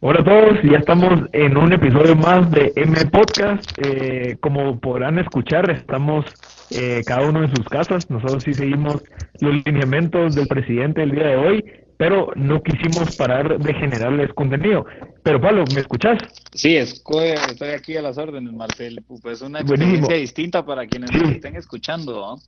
Hola a todos, ya estamos en un episodio más de M Podcast. Eh, como podrán escuchar, estamos eh, cada uno en sus casas. Nosotros sí seguimos los lineamientos del presidente el día de hoy, pero no quisimos parar de generarles contenido. Pero Pablo, ¿me escuchás? Sí, estoy aquí a las órdenes, Marcel. Pues una experiencia distinta para quienes nos estén escuchando.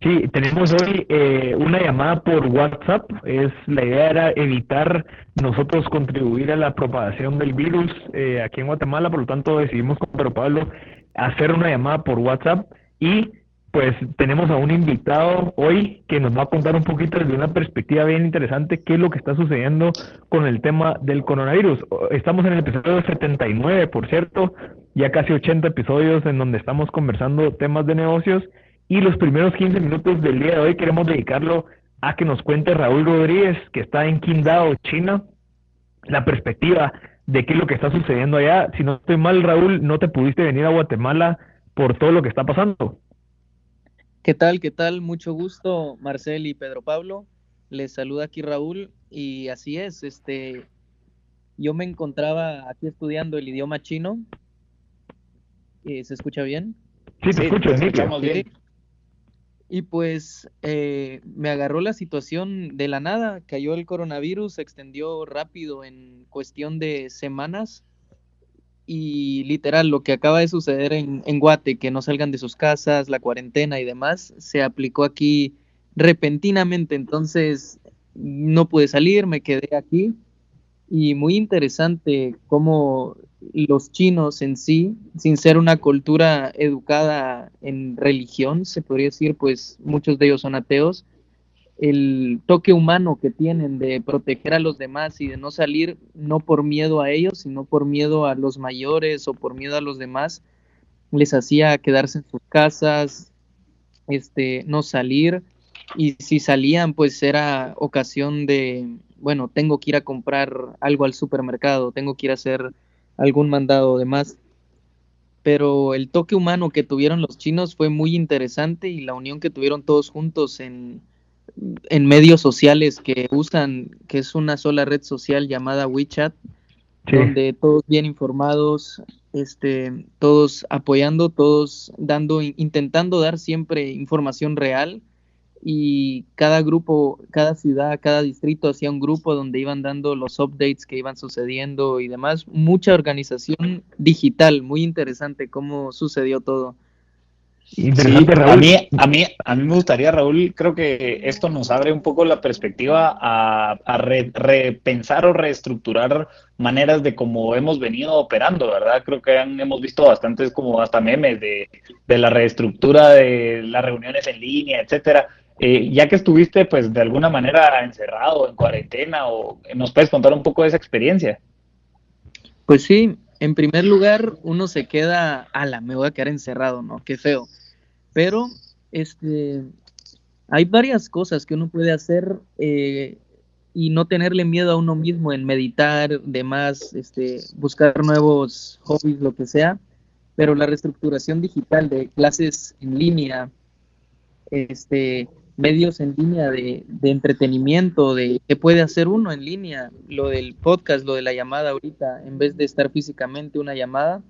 Sí, tenemos hoy eh, una llamada por WhatsApp. Es la idea era evitar nosotros contribuir a la propagación del virus eh, aquí en Guatemala, por lo tanto decidimos con Pedro Pablo hacer una llamada por WhatsApp y pues tenemos a un invitado hoy que nos va a contar un poquito desde una perspectiva bien interesante qué es lo que está sucediendo con el tema del coronavirus. Estamos en el episodio 79, por cierto, ya casi 80 episodios en donde estamos conversando temas de negocios y los primeros 15 minutos del día de hoy queremos dedicarlo a que nos cuente Raúl Rodríguez, que está en Qingdao, China, la perspectiva de qué es lo que está sucediendo allá. Si no estoy mal, Raúl, no te pudiste venir a Guatemala por todo lo que está pasando. ¿Qué tal? ¿Qué tal? Mucho gusto, Marcel y Pedro Pablo. Les saluda aquí Raúl y así es, este yo me encontraba aquí estudiando el idioma chino. Eh, ¿Se escucha bien? Sí, te escucho, bien. Y pues eh, me agarró la situación de la nada, cayó el coronavirus, se extendió rápido en cuestión de semanas y literal lo que acaba de suceder en, en Guate, que no salgan de sus casas, la cuarentena y demás, se aplicó aquí repentinamente, entonces no pude salir, me quedé aquí y muy interesante cómo los chinos en sí, sin ser una cultura educada en religión, se podría decir, pues muchos de ellos son ateos, el toque humano que tienen de proteger a los demás y de no salir no por miedo a ellos, sino por miedo a los mayores o por miedo a los demás, les hacía quedarse en sus casas, este, no salir, y si salían, pues era ocasión de, bueno, tengo que ir a comprar algo al supermercado, tengo que ir a hacer algún mandado de más. Pero el toque humano que tuvieron los chinos fue muy interesante y la unión que tuvieron todos juntos en, en medios sociales que usan, que es una sola red social llamada WeChat, donde todos bien informados, este, todos apoyando, todos dando, intentando dar siempre información real y cada grupo, cada ciudad, cada distrito hacía un grupo donde iban dando los updates que iban sucediendo y demás. Mucha organización digital, muy interesante cómo sucedió todo. a mí, a mí, a mí me gustaría, Raúl, creo que esto nos abre un poco la perspectiva a, repensar o reestructurar maneras de cómo hemos venido operando, ¿verdad? Creo que hemos visto bastantes como hasta memes de, de la reestructura de las reuniones en línea, etcétera. Eh, ya que estuviste, pues, de alguna manera encerrado, en cuarentena, o nos puedes contar un poco de esa experiencia. Pues sí, en primer lugar, uno se queda, ala, me voy a quedar encerrado, ¿no? Qué feo. Pero, este, hay varias cosas que uno puede hacer eh, y no tenerle miedo a uno mismo en meditar, demás, este, buscar nuevos hobbies, lo que sea. Pero la reestructuración digital de clases en línea, este, medios en línea de, entretenimiento, de qué puede hacer uno en línea, lo del podcast, lo de la llamada ahorita, en vez de estar físicamente una llamada.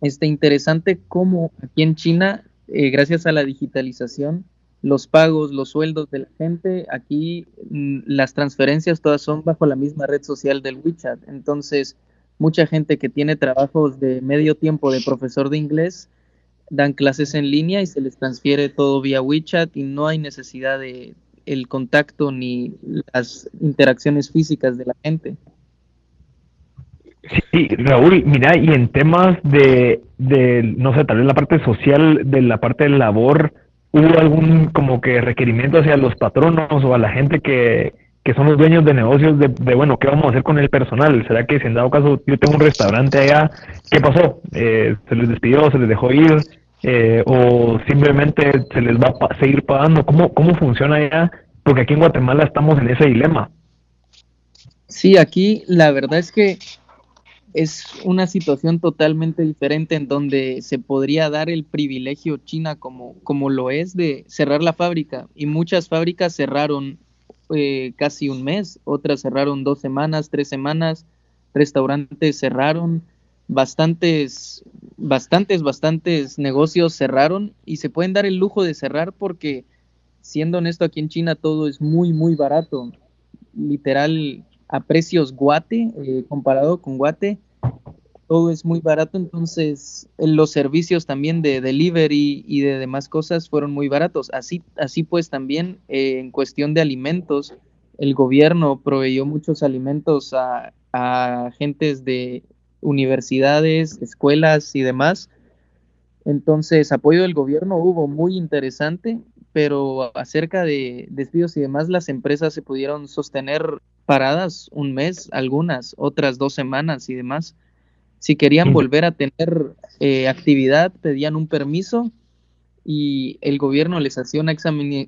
Este interesante cómo aquí en China, eh, gracias a la digitalización, los pagos, los sueldos de la gente, aquí mm, las transferencias todas son bajo la misma red social del WeChat. Entonces, mucha gente que tiene trabajos de medio tiempo de profesor de inglés, dan clases en línea y se les transfiere todo vía WeChat y no hay necesidad de el contacto ni las interacciones físicas de la gente. Sí, Raúl, mira, y en temas de, de, no sé, tal vez la parte social, de la parte de labor, ¿hubo algún como que requerimiento hacia los patronos o a la gente que, que son los dueños de negocios de, bueno, ¿qué vamos a hacer con el personal? ¿Será que si en dado caso yo tengo un restaurante allá, ¿qué pasó? Eh, ¿Se les despidió? ¿Se les dejó ir? Eh, o simplemente se les va a seguir pagando? ¿Cómo, ¿Cómo funciona allá? Porque aquí en Guatemala estamos en ese dilema. Sí, aquí la verdad es que es una situación totalmente diferente en donde se podría dar el privilegio China como, como lo es de cerrar la fábrica y muchas fábricas cerraron eh, casi un mes, otras cerraron dos semanas, tres semanas, restaurantes cerraron, bastantes, bastantes, bastantes negocios cerraron y se pueden dar el lujo de cerrar porque, siendo honesto, aquí en China todo es muy, muy barato. Literal, a precios guate, eh, comparado con guate, todo es muy barato, entonces los servicios también de delivery y de demás cosas fueron muy baratos. Así, así pues también eh, en cuestión de alimentos, el gobierno proveyó muchos alimentos a, a gentes de universidades, escuelas y demás. Entonces, apoyo del gobierno hubo muy interesante, pero acerca de despidos y demás, las empresas se pudieron sostener paradas un mes, algunas, otras dos semanas y demás. Si querían volver a tener eh, actividad, pedían un permiso y el gobierno les hacía una,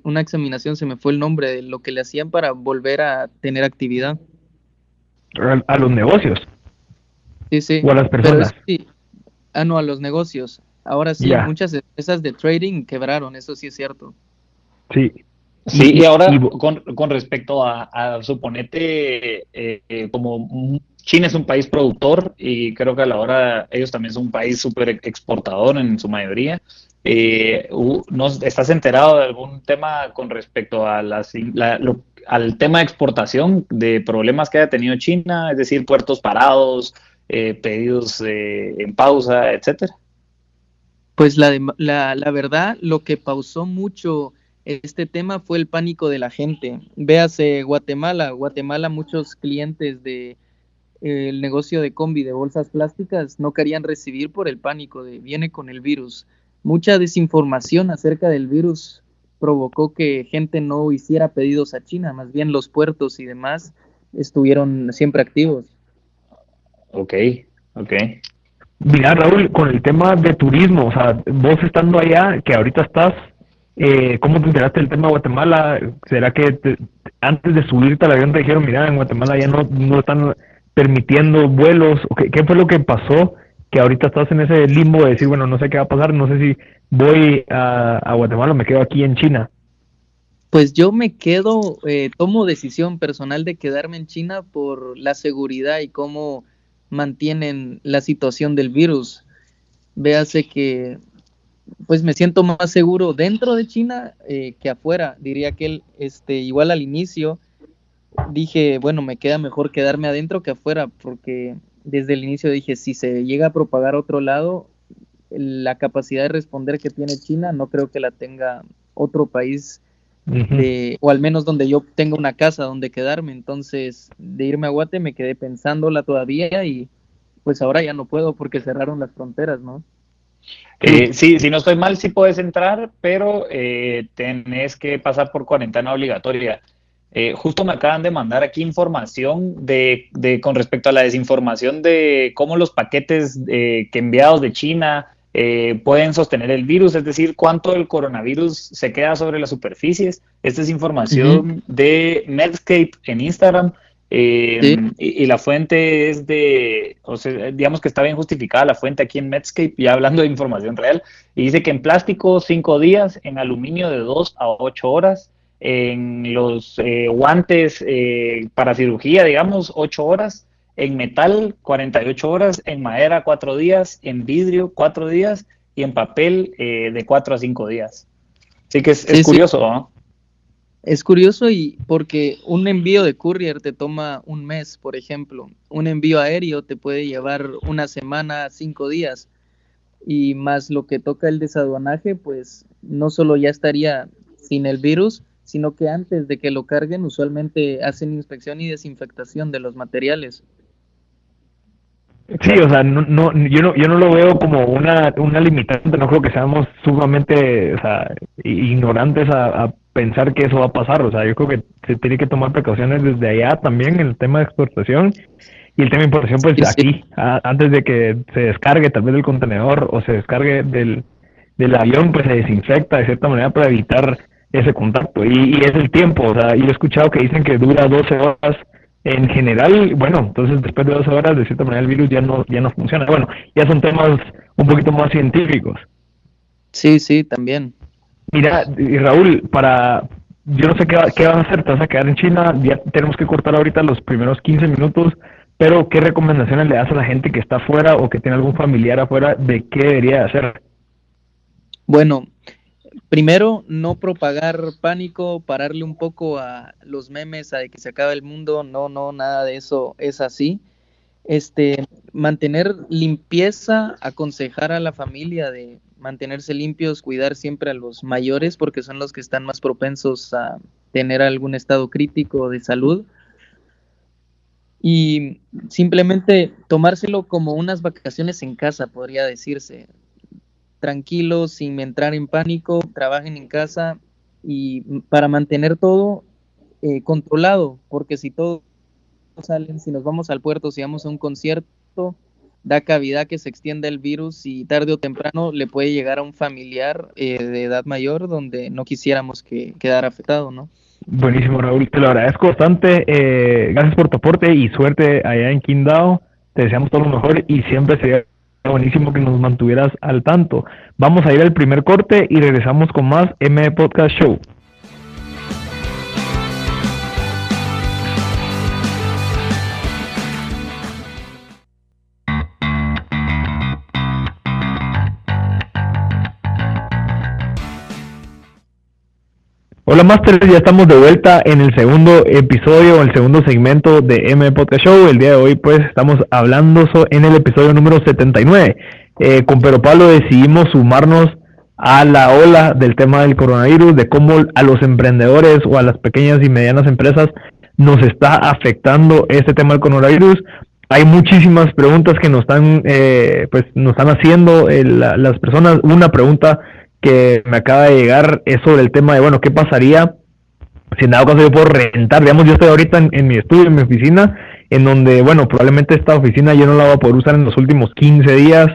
una examinación, se me fue el nombre de lo que le hacían para volver a tener actividad. A, los negocios. Sí, sí. O a las personas. sí. Ah, no, a los negocios. Ahora sí, muchas empresas de trading quebraron, eso sí es cierto. Sí. Sí, y, ahora con, con, respecto a, a suponete, eh, eh, como China es un país productor y creo que a la hora ellos también son un país súper exportador en su mayoría. Eh, ¿Estás enterado de algún tema con respecto a las, al tema de exportación, de problemas que haya tenido China, es decir, puertos parados, eh, pedidos en pausa, etcétera? Pues la, la, la verdad, lo que pausó mucho este tema fue el pánico de la gente. Véase Guatemala, Guatemala muchos clientes de eh, el negocio de combi de bolsas plásticas no querían recibir por el pánico de viene con el virus. Mucha desinformación acerca del virus provocó que gente no hiciera pedidos a China, más bien los puertos y demás estuvieron siempre activos. Ok, ok. Mira, Raúl, con el tema de turismo, o sea, vos estando allá, que ahorita estás eh, ¿Cómo te enteraste del tema de Guatemala? ¿Será que antes de subirte al avión te dijeron, mira, en Guatemala ya no, no están permitiendo vuelos? ¿Qué, fue lo que pasó? Que ahorita estás en ese limbo de decir, bueno, no sé qué va a pasar, no sé si voy a, Guatemala o me quedo aquí en China. Pues yo me quedo, eh, tomo decisión personal de quedarme en China por la seguridad y cómo mantienen la situación del virus. Véase que pues me siento más seguro dentro de China eh, que afuera. Diría que él, este, igual al inicio dije, bueno, me queda mejor quedarme adentro que afuera, porque desde el inicio dije, si se llega a propagar a otro lado, la capacidad de responder que tiene China no creo que la tenga otro país, o al menos donde yo tenga una casa donde quedarme. Entonces, de irme a Guate me quedé pensándola todavía y pues ahora ya no puedo porque cerraron las fronteras, ¿no? Eh, sí, si no estoy mal, sí puedes entrar, pero eh, tenés que pasar por cuarentena obligatoria. Eh, justo me acaban de mandar aquí información de, de, con respecto a la desinformación de cómo los paquetes que enviados de China pueden sostener el virus, es decir, cuánto el coronavirus se queda sobre las superficies. Esta es información de Medscape en Instagram. Eh, y, la fuente es de, o sea, digamos que está bien justificada la fuente aquí en Medscape, ya hablando de información real, y dice que en plástico 5 días, en aluminio de 2 a 8 horas, en los eh, guantes eh, para cirugía, digamos, 8 horas, en metal 48 horas, en madera 4 días, en vidrio 4 días y en papel de 4 a 5 días. Así que es, curioso, ¿no? Es curioso y porque un envío de courier te toma un mes, por ejemplo. Un envío aéreo te puede llevar una semana, cinco días. Y más lo que toca el desaduanaje, pues no solo ya estaría sin el virus, sino que antes de que lo carguen usualmente hacen inspección y desinfectación de los materiales. Sí, o sea, no, no, yo no, yo no lo veo como una, una limitante, no creo que seamos sumamente o sea, ignorantes a pensar que eso va a pasar. O sea, yo creo que se tiene que tomar precauciones desde allá también en el tema de exportación y el tema de importación, pues aquí, antes de que se descargue tal vez del contenedor o se descargue del, del avión, pues se desinfecta de cierta manera para evitar ese contacto. Y, es el tiempo, o sea, yo he escuchado que dicen que dura 12 horas en general, bueno, entonces después de 12 horas, de cierta manera, el virus ya no, ya no funciona. Bueno, ya son temas un poquito más científicos. Sí, sí, también. Mira, y Raúl, para, yo no sé qué, qué vas a hacer, te vas a quedar en China, ya tenemos que cortar ahorita los primeros 15 minutos pero ¿qué recomendaciones le das a la gente que está afuera o que tiene algún familiar afuera de qué debería hacer? Bueno, primero, no propagar pánico, pararle un poco a los memes, a que se acaba el mundo, no, no, nada de eso es así. Este, mantener limpieza, aconsejar a la familia de mantenerse limpios, cuidar siempre a los mayores porque son los que están más propensos a tener algún estado crítico de salud. Y simplemente tomárselo como unas vacaciones en casa, podría decirse. Tranquilos, sin entrar en pánico, trabajen en casa y para mantener todo eh, controlado, porque si todos salen, si nos vamos al puerto, si vamos a un concierto, da cavidad que se extienda el virus y tarde o temprano le puede llegar a un familiar eh, de edad mayor donde no quisiéramos que quedara afectado, ¿no? Buenísimo, Raúl. Te lo agradezco bastante. Eh, gracias por tu aporte y suerte allá en Quindao. Te deseamos todo lo mejor y siempre sería buenísimo que nos mantuvieras al tanto. Vamos a ir al primer corte y regresamos con más M Podcast Show. Hola Master, ya estamos de vuelta en el segundo episodio, el segundo segmento de M Podcast Show. El día de hoy pues estamos hablando en el episodio número 79. Eh, con Pero Pablo decidimos sumarnos a la ola del tema del coronavirus, de cómo a los emprendedores o a las pequeñas y medianas empresas nos está afectando este tema del coronavirus. Hay muchísimas preguntas que nos están, eh, pues, nos están haciendo eh, las personas. Una pregunta que me acaba de llegar es sobre el tema de, bueno, ¿qué pasaría si en dado caso yo puedo rentar? Digamos, yo estoy ahorita en, mi estudio, en mi oficina, en donde, bueno, probablemente esta oficina yo no la voy a poder usar en los últimos 15 días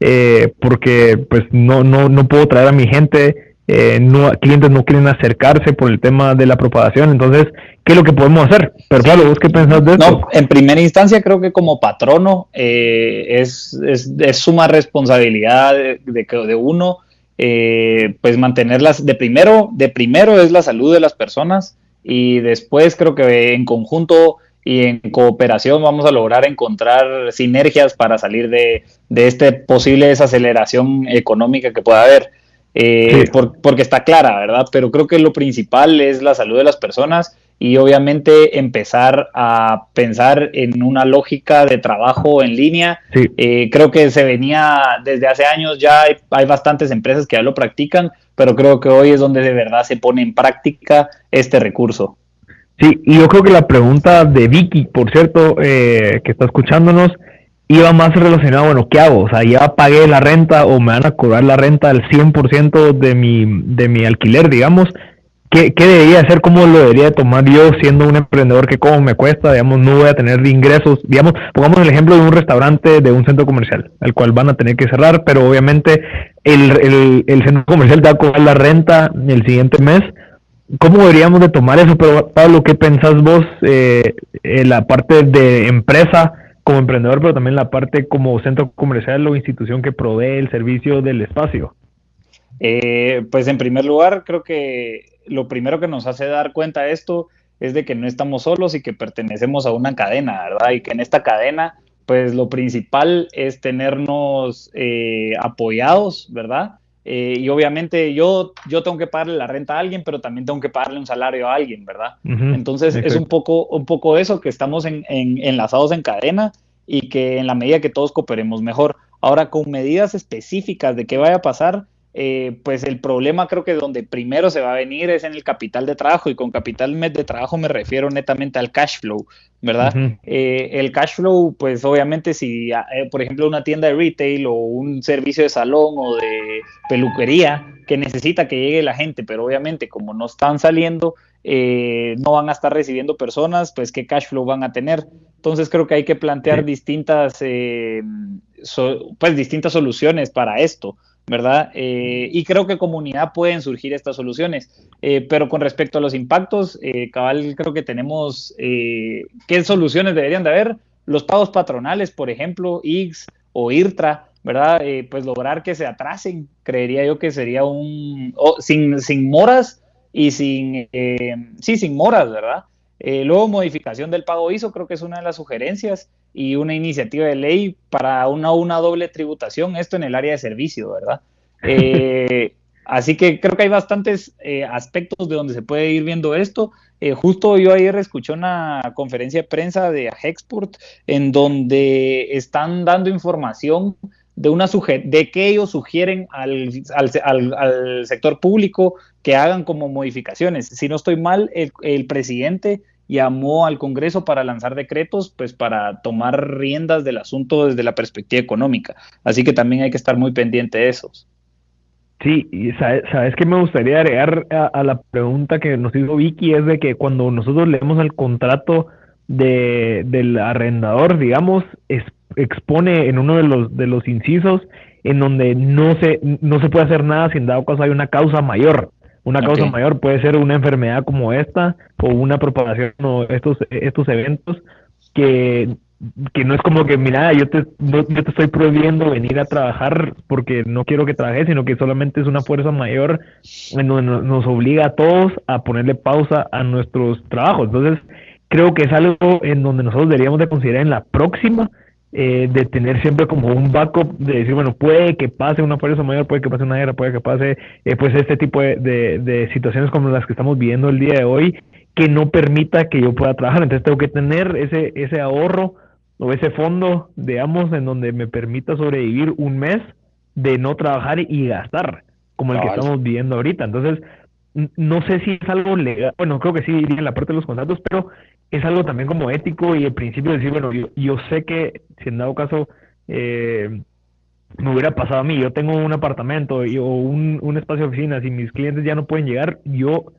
eh, porque pues no, no, no puedo traer a mi gente, eh, no, clientes no quieren acercarse por el tema de la propagación, entonces, ¿qué es lo que podemos hacer? Pero claro, ¿vos qué pensás de eso? No, en primera instancia creo que como patrono eh, es, es, es, suma responsabilidad de, de, de uno eh, pues mantenerlas de primero, de primero es la salud de las personas y después creo que en conjunto y en cooperación vamos a lograr encontrar sinergias para salir de, de esta posible desaceleración económica que pueda haber. Eh, porque está clara, ¿verdad? Pero creo que lo principal es la salud de las personas y obviamente empezar a pensar en una lógica de trabajo en línea. Eh, creo que se venía desde hace años, ya hay, bastantes empresas que ya lo practican, pero creo que hoy es donde de verdad se pone en práctica este recurso. Sí, y yo creo que la pregunta de Vicky, por cierto, eh, que está escuchándonos, iba más relacionado, bueno, ¿qué hago? O sea, ya pagué la renta o me van a cobrar la renta al 100% de mi, de mi alquiler, digamos. ¿Qué, ¿Qué, debería hacer? ¿Cómo lo debería tomar yo siendo un emprendedor que como me cuesta? Digamos, no voy a tener ingresos. Digamos, pongamos el ejemplo de un restaurante de un centro comercial, el cual van a tener que cerrar, pero obviamente el, el, el centro comercial te va a cobrar la renta el siguiente mes. ¿Cómo deberíamos de tomar eso? Pero Pablo, ¿qué pensás vos eh, en la parte de empresa? como emprendedor, pero también la parte como centro comercial o institución que provee el servicio del espacio? Eh, pues en primer lugar, creo que lo primero que nos hace dar cuenta de esto es de que no estamos solos y que pertenecemos a una cadena, ¿verdad? Y que en esta cadena, pues lo principal es tenernos eh, apoyados, ¿verdad? Eh, y obviamente yo, yo tengo que pagarle la renta a alguien, pero también tengo que pagarle un salario a alguien, ¿verdad? Entonces es un poco, un poco eso, que estamos en, enlazados en cadena y que en la medida que todos cooperemos mejor. Ahora, con medidas específicas de qué vaya a pasar, eh, pues el problema creo que donde primero se va a venir es en el capital de trabajo y con capital de trabajo me refiero netamente al cash flow, ¿verdad? Eh, el cash flow, pues obviamente si, ah, eh, por ejemplo, una tienda de retail o un servicio de salón o de peluquería que necesita que llegue la gente, pero obviamente como no están saliendo, no van a estar recibiendo personas, pues qué cash flow van a tener. Entonces creo que hay que plantear distintas, pues distintas soluciones para esto. ¿Verdad? Eh, y creo que comunidad pueden surgir estas soluciones. Eh, pero con respecto a los impactos, eh, cabal, creo que tenemos, ¿qué soluciones deberían de haber? Los pagos patronales, por ejemplo, IX o IRTRA, ¿verdad? pues lograr que se atrasen, creería yo que sería un, sin, sin moras y sin, sí, sin moras, ¿verdad? Eh, luego, modificación del pago ISO, creo que es una de las sugerencias y una iniciativa de ley para una, una doble tributación, esto en el área de servicio, ¿verdad? Eh, así que creo que hay bastantes eh, aspectos de donde se puede ir viendo esto. justo yo ayer escuché una conferencia de prensa de Hexport en donde están dando información de, una de que ellos sugieren al, al, sector público que hagan como modificaciones. Si no estoy mal, el, presidente llamó al Congreso para lanzar decretos, pues para tomar riendas del asunto desde la perspectiva económica. Así que también hay que estar muy pendiente de esos. Sí, y sabes, sabes que me gustaría agregar a, la pregunta que nos hizo Vicky, es de que cuando nosotros leemos el contrato de, del arrendador, digamos, expone en uno de los, de los incisos en donde no se, no se puede hacer nada sin dado caso hay una causa mayor. Una causa mayor puede ser una enfermedad como esta o una propagación o estos, estos eventos que, que no es como que, mira, yo te, yo te estoy prohibiendo venir a trabajar porque no quiero que trabajes, sino que solamente es una fuerza mayor en donde nos obliga a todos a ponerle pausa a nuestros trabajos. Entonces, creo que es algo en donde nosotros deberíamos de considerar en la próxima, eh, de tener siempre como un backup, de decir, bueno, puede que pase una fuerza mayor, puede que pase una guerra, puede que pase eh, pues este tipo de, de, situaciones como las que estamos viviendo el día de hoy, que no permita que yo pueda trabajar. Entonces tengo que tener ese, ese ahorro o ese fondo, digamos, en donde me permita sobrevivir un mes de no trabajar y gastar, como el que estamos viviendo ahorita. Entonces, no sé si es algo legal, bueno, creo que sí iría en la parte de los contratos, pero es algo también como ético y el principio de decir, bueno, yo, sé que si en dado caso eh, me hubiera pasado a mí, yo tengo un apartamento y, o un, espacio de oficinas y mis clientes ya no pueden llegar, yo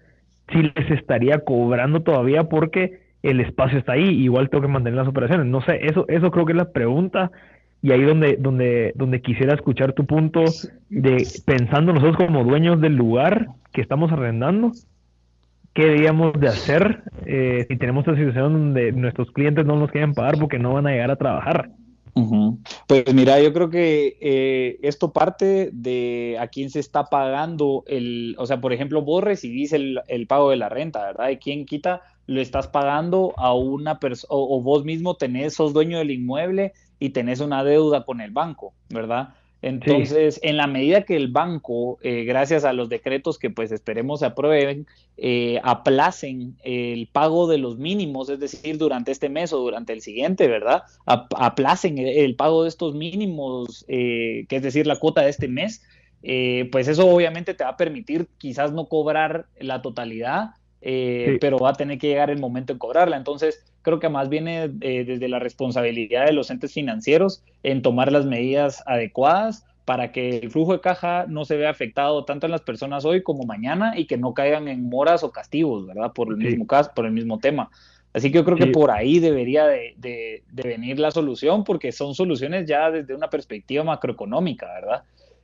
sí les estaría cobrando todavía porque el espacio está ahí, igual tengo que mantener las operaciones. No sé, eso, eso creo que es la pregunta y ahí donde, donde, donde quisiera escuchar tu punto de pensando nosotros como dueños del lugar que estamos arrendando, qué deberíamos de hacer eh, si tenemos esta situación donde nuestros clientes no nos quieren pagar porque no van a llegar a trabajar. Pues mira, yo creo que eh, esto parte de a quién se está pagando el, o sea, por ejemplo, vos recibís el, el pago de la renta, ¿verdad? ¿Y quién quita? Lo estás pagando a una persona, o, vos mismo tenés, sos dueño del inmueble y tenés una deuda con el banco, ¿verdad? Entonces, en la medida que el banco, eh, gracias a los decretos que pues esperemos se aprueben, eh, aplacen el pago de los mínimos, es decir, durante este mes o durante el siguiente, ¿verdad? aplacen el, pago de estos mínimos, eh, que es decir, la cuota de este mes, pues eso obviamente te va a permitir quizás no cobrar la totalidad, pero va a tener que llegar el momento de cobrarla. Entonces, creo que más viene eh, desde la responsabilidad de los entes financieros en tomar las medidas adecuadas para que el flujo de caja no se vea afectado tanto en las personas hoy como mañana y que no caigan en moras o castigos, ¿verdad? Por el mismo caso, por el mismo tema. Así que yo creo que por ahí debería de, de, venir la solución, porque son soluciones ya desde una perspectiva macroeconómica, ¿verdad?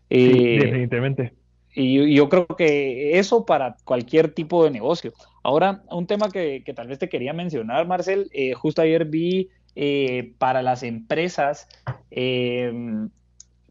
Sí, eh, definitivamente. Y, yo creo que eso para cualquier tipo de negocio. Ahora, un tema que, tal vez te quería mencionar, Marcel, eh, justo ayer vi eh, para las empresas, em,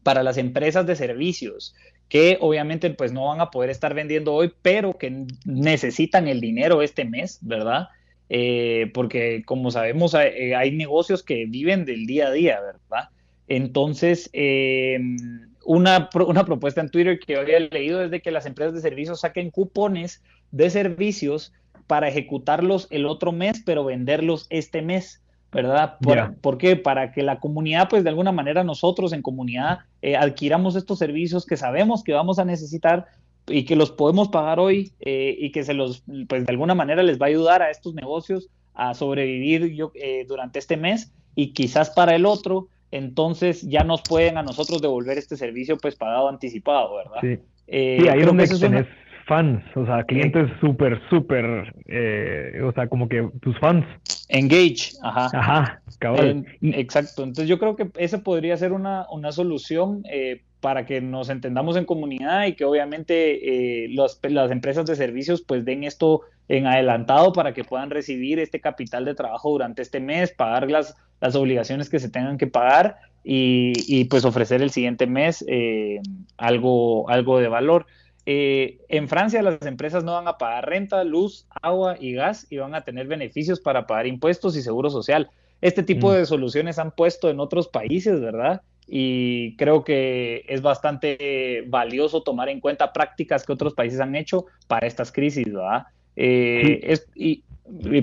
para las empresas de servicios, que obviamente pues no van a poder estar vendiendo hoy, pero que necesitan el dinero este mes, ¿verdad? Eh, porque como sabemos hay, hay, negocios que viven del día a día, ¿verdad? Entonces, em, una, una propuesta en Twitter que había leído es de que las empresas de servicios saquen cupones de servicios para ejecutarlos el otro mes, pero venderlos este mes, ¿verdad? Por, qué? Para que la comunidad, pues de alguna manera nosotros en comunidad eh, adquiramos estos servicios que sabemos que vamos a necesitar y que los podemos pagar hoy eh, y que se los, pues de alguna manera les va a ayudar a estos negocios a sobrevivir yo, eh, durante este mes y quizás para el otro entonces ya nos pueden a nosotros devolver este servicio pues pagado anticipado, ¿verdad? Sí, eh, ahí es donde tenés fans, o sea, clientes súper, súper, eh, o sea, como que tus fans. Engage, ajá. Ajá, cabal. exacto, entonces yo creo que esa podría ser una, una solución eh, para que nos entendamos en comunidad y que obviamente eh, las empresas de servicios pues den esto en adelantado para que puedan recibir este capital de trabajo durante este mes, pagar las, las obligaciones que se tengan que pagar y, pues ofrecer el siguiente mes eh, algo, algo de valor. eh, en Francia las empresas no van a pagar renta, luz, agua y gas y van a tener beneficios para pagar impuestos y seguro social. Este tipo mm. de soluciones han puesto en otros países, ¿verdad? Y creo que es bastante valioso tomar en cuenta prácticas que otros países han hecho para estas crisis, ¿verdad? Eh, y,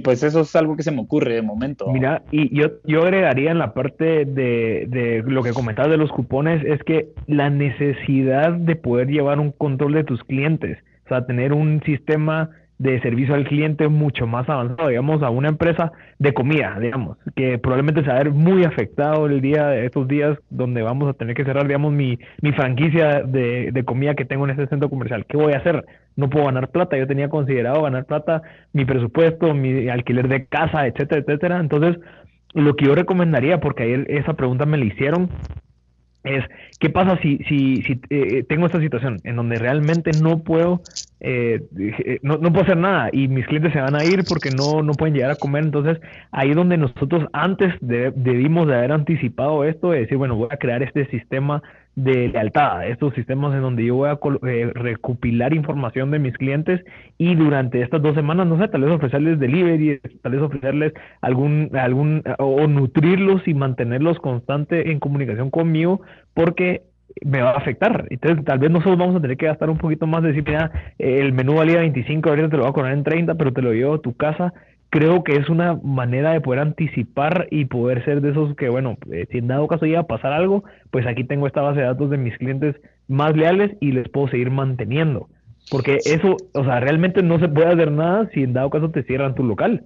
pues eso es algo que se me ocurre de momento. Mira, y yo, yo agregaría en la parte de, de lo que comentabas de los cupones, es que la necesidad de poder llevar un control de tus clientes, o sea, tener un sistema de servicio al cliente mucho más avanzado, digamos, a una empresa de comida, digamos, que probablemente se va a ver muy afectado el día de estos días donde vamos a tener que cerrar, digamos, mi, mi franquicia de, de comida que tengo en este centro comercial. ¿Qué voy a hacer? No puedo ganar plata. Yo tenía considerado ganar plata, mi presupuesto, mi alquiler de casa, etcétera, etcétera. Entonces, lo que yo recomendaría, porque ayer esa pregunta me la hicieron, es qué pasa si, si, si eh, tengo esta situación en donde realmente no puedo eh, eh, no, no, puedo hacer nada y mis clientes se van a ir porque no, no pueden llegar a comer. Entonces, ahí donde nosotros antes debimos de haber anticipado esto, de decir, bueno, voy a crear este sistema de lealtad, estos sistemas en donde yo voy a eh, recopilar información de mis clientes y durante estas dos semanas, no sé, tal vez ofrecerles delivery, tal vez ofrecerles algún, algún, o nutrirlos y mantenerlos constante en comunicación conmigo, porque me va a afectar. Entonces, tal vez nosotros vamos a tener que gastar un poquito más de decir, mira, el menú valía 25, ahorita te lo voy a cobrar en 30, pero te lo llevo a tu casa. Creo que es una manera de poder anticipar y poder ser de esos que, bueno, eh, si en dado caso llega a pasar algo, pues aquí tengo esta base de datos de mis clientes más leales y les puedo seguir manteniendo. Porque eso, o sea, realmente no se puede hacer nada si en dado caso te cierran tu local.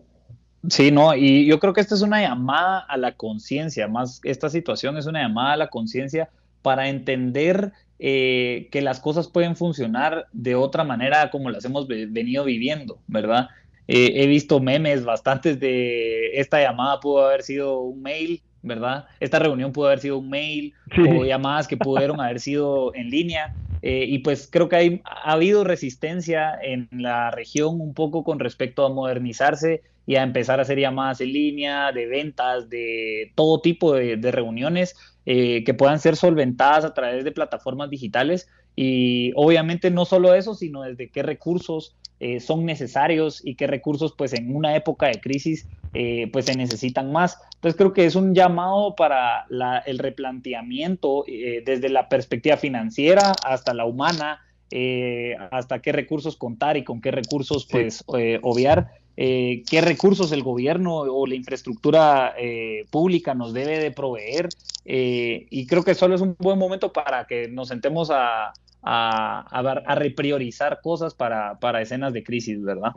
Sí, no, y yo creo que esta es una llamada a la conciencia, más esta situación es una llamada a la conciencia para entender eh, que las cosas pueden funcionar de otra manera como las hemos venido viviendo, ¿verdad? Eh, he visto memes bastantes de esta llamada pudo haber sido un mail, ¿verdad? Esta reunión pudo haber sido un mail o llamadas que pudieron haber sido en línea. Eh, y pues creo que hay, ha habido resistencia en la región un poco con respecto a modernizarse y a empezar a hacer llamadas en línea, de ventas, de todo tipo de reuniones eh, que puedan ser solventadas a través de plataformas digitales y obviamente no solo eso, sino desde qué recursos eh, son necesarios y qué recursos pues en una época de crisis eh, pues se necesitan más. Entonces creo que es un llamado para el replanteamiento desde la perspectiva financiera hasta la humana, hasta qué recursos contar y con qué recursos pues obviar eh, qué recursos el gobierno o la infraestructura eh, pública nos debe de proveer. Eh, y creo que solo es un buen momento para que nos sentemos a, a, repriorizar cosas para, para, escenas de crisis, ¿verdad?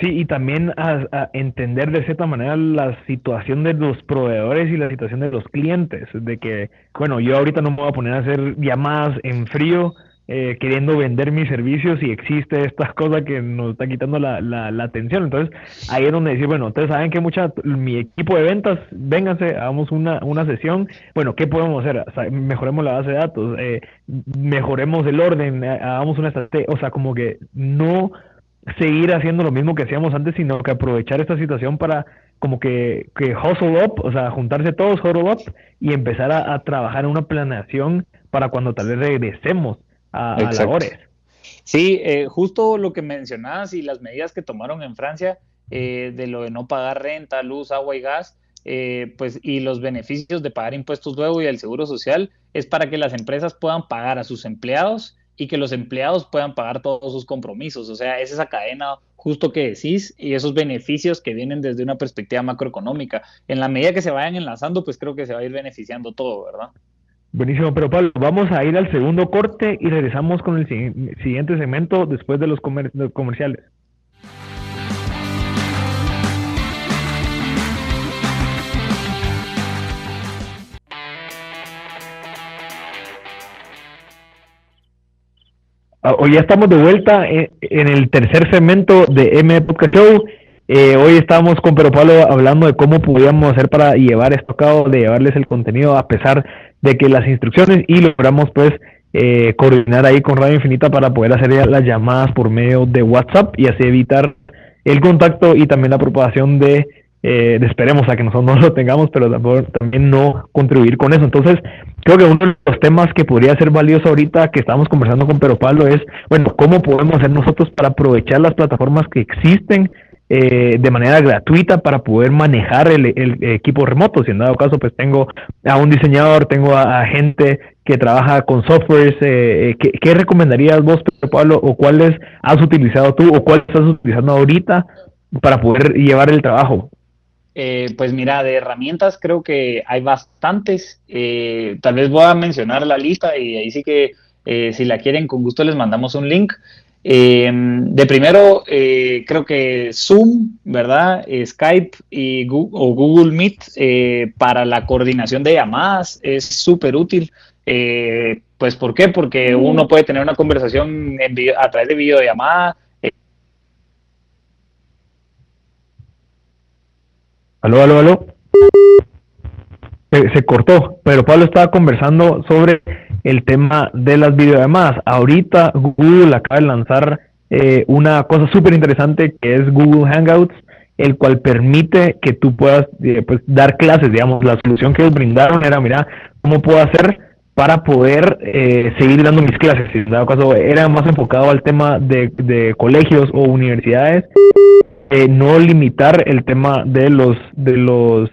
Sí, y también a, entender de cierta manera la situación de los proveedores y la situación de los clientes, de que, bueno, yo ahorita no me voy a poner a hacer llamadas en frío eh, queriendo vender mis servicios y existe esta cosa que nos está quitando la, la, atención. Entonces, ahí es donde decir, bueno, ustedes saben que mucha, mi equipo de ventas, vénganse, hagamos una, una sesión. Bueno, ¿qué podemos hacer? mejoremos la base de datos, eh, mejoremos el orden, eh, hagamos una estrategia, o sea, como que no seguir haciendo lo mismo que hacíamos antes, sino que aprovechar esta situación para como que, que hustle up, o sea, juntarse todos, hustle up y empezar a trabajar en una planeación para cuando tal vez regresemos a, labores. Sí, eh, justo lo que mencionabas y las medidas que tomaron en Francia eh, de lo de no pagar renta, luz, agua y gas, eh, pues y los beneficios de pagar impuestos luego y el seguro social es para que las empresas puedan pagar a sus empleados y que los empleados puedan pagar todos sus compromisos. O sea, es esa cadena justo que decís y esos beneficios que vienen desde una perspectiva macroeconómica. En la medida que se vayan enlazando, pues creo que se va a ir beneficiando todo, ¿verdad? Buenísimo, pero Pablo, vamos a ir al segundo corte y regresamos con el siguiente segmento después de los comerciales. Ah, hoy ya estamos de vuelta en, el tercer segmento de M Podcast Show. Eh, hoy estamos con Pero Pablo hablando de cómo podíamos hacer para llevar esto a cabo, de llevarles el contenido a pesar de que las instrucciones y logramos pues eh, coordinar ahí con Radio Infinita para poder hacer las llamadas por medio de WhatsApp y así evitar el contacto y también la propagación de eh, esperemos a que nosotros no lo tengamos, pero también no contribuir con eso. Entonces, creo que uno de los temas que podría ser valioso ahorita que estamos conversando con Pedro Pablo es, bueno, ¿cómo podemos hacer nosotros para aprovechar las plataformas que existen eh, de manera gratuita para poder manejar el, equipo remoto. Si en dado caso, pues tengo a un diseñador, tengo a, gente que trabaja con softwares. Eh, eh ¿qué, recomendarías vos, Pablo, o cuáles has utilizado tú o cuáles estás utilizando ahorita para poder llevar el trabajo? Eh, pues mira, de herramientas creo que hay bastantes. tal vez voy a mencionar la lista y ahí sí que si la quieren, con gusto les mandamos un link. Eh, de primero, eh, creo que Zoom, ¿verdad? Eh, Skype y Google, o Google Meet para la coordinación de llamadas es súper útil. pues, ¿por qué? Porque mm. uno puede tener una conversación a través de videollamada. Aló, aló, aló. Se cortó, pero Pablo estaba conversando sobre el tema de las videollamadas. Ahorita Google acaba de lanzar eh, una cosa súper interesante que es Google Hangouts, el cual permite que tú puedas eh, pues, dar clases, digamos, la solución que ellos brindaron era, mira, ¿cómo puedo hacer para poder eh, seguir dando mis clases? En dado caso, era más enfocado al tema de, de colegios o universidades, no limitar el tema de los, de los,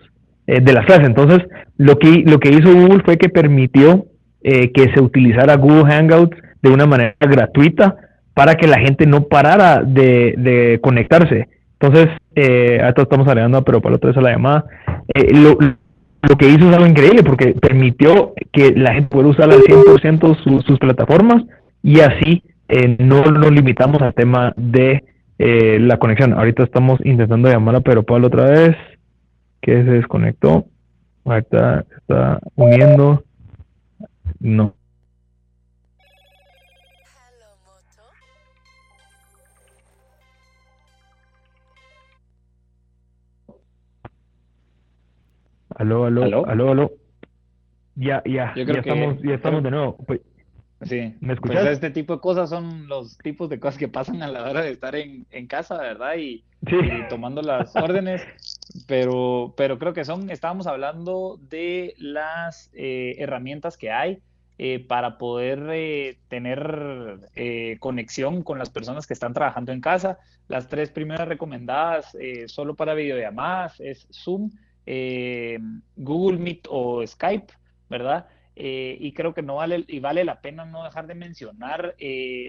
de las clases. Entonces, lo que, lo que hizo Google fue que permitió eh, que se utilizara Google Hangouts de una manera gratuita para que la gente no parara de, conectarse. Entonces, eh, esto estamos agregando, pero para otra vez a la llamada, eh, lo, que hizo es algo increíble porque permitió que la gente pueda usar al 100% sus plataformas y así eh, no nos limitamos al tema de la conexión. Ahorita estamos intentando llamar a Pedro Pablo otra vez, que se desconectó. Ahorita está uniendo. No. Aló, aló, aló, aló, aló. Ya, ya, ya estamos, ya estamos de nuevo. Pues, sí, ¿me pues escuchas? este tipo de cosas son los tipos de cosas que pasan a la hora de estar en, en casa, ¿verdad? Y, tomando las órdenes, pero, pero creo que son, estábamos hablando de las eh, herramientas que hay eh, para poder eh, tener eh, conexión con las personas que están trabajando en casa. Las tres primeras recomendadas solo para videollamadas es Zoom, Google Meet o Skype, ¿verdad? y creo que no vale, y vale la pena no dejar de mencionar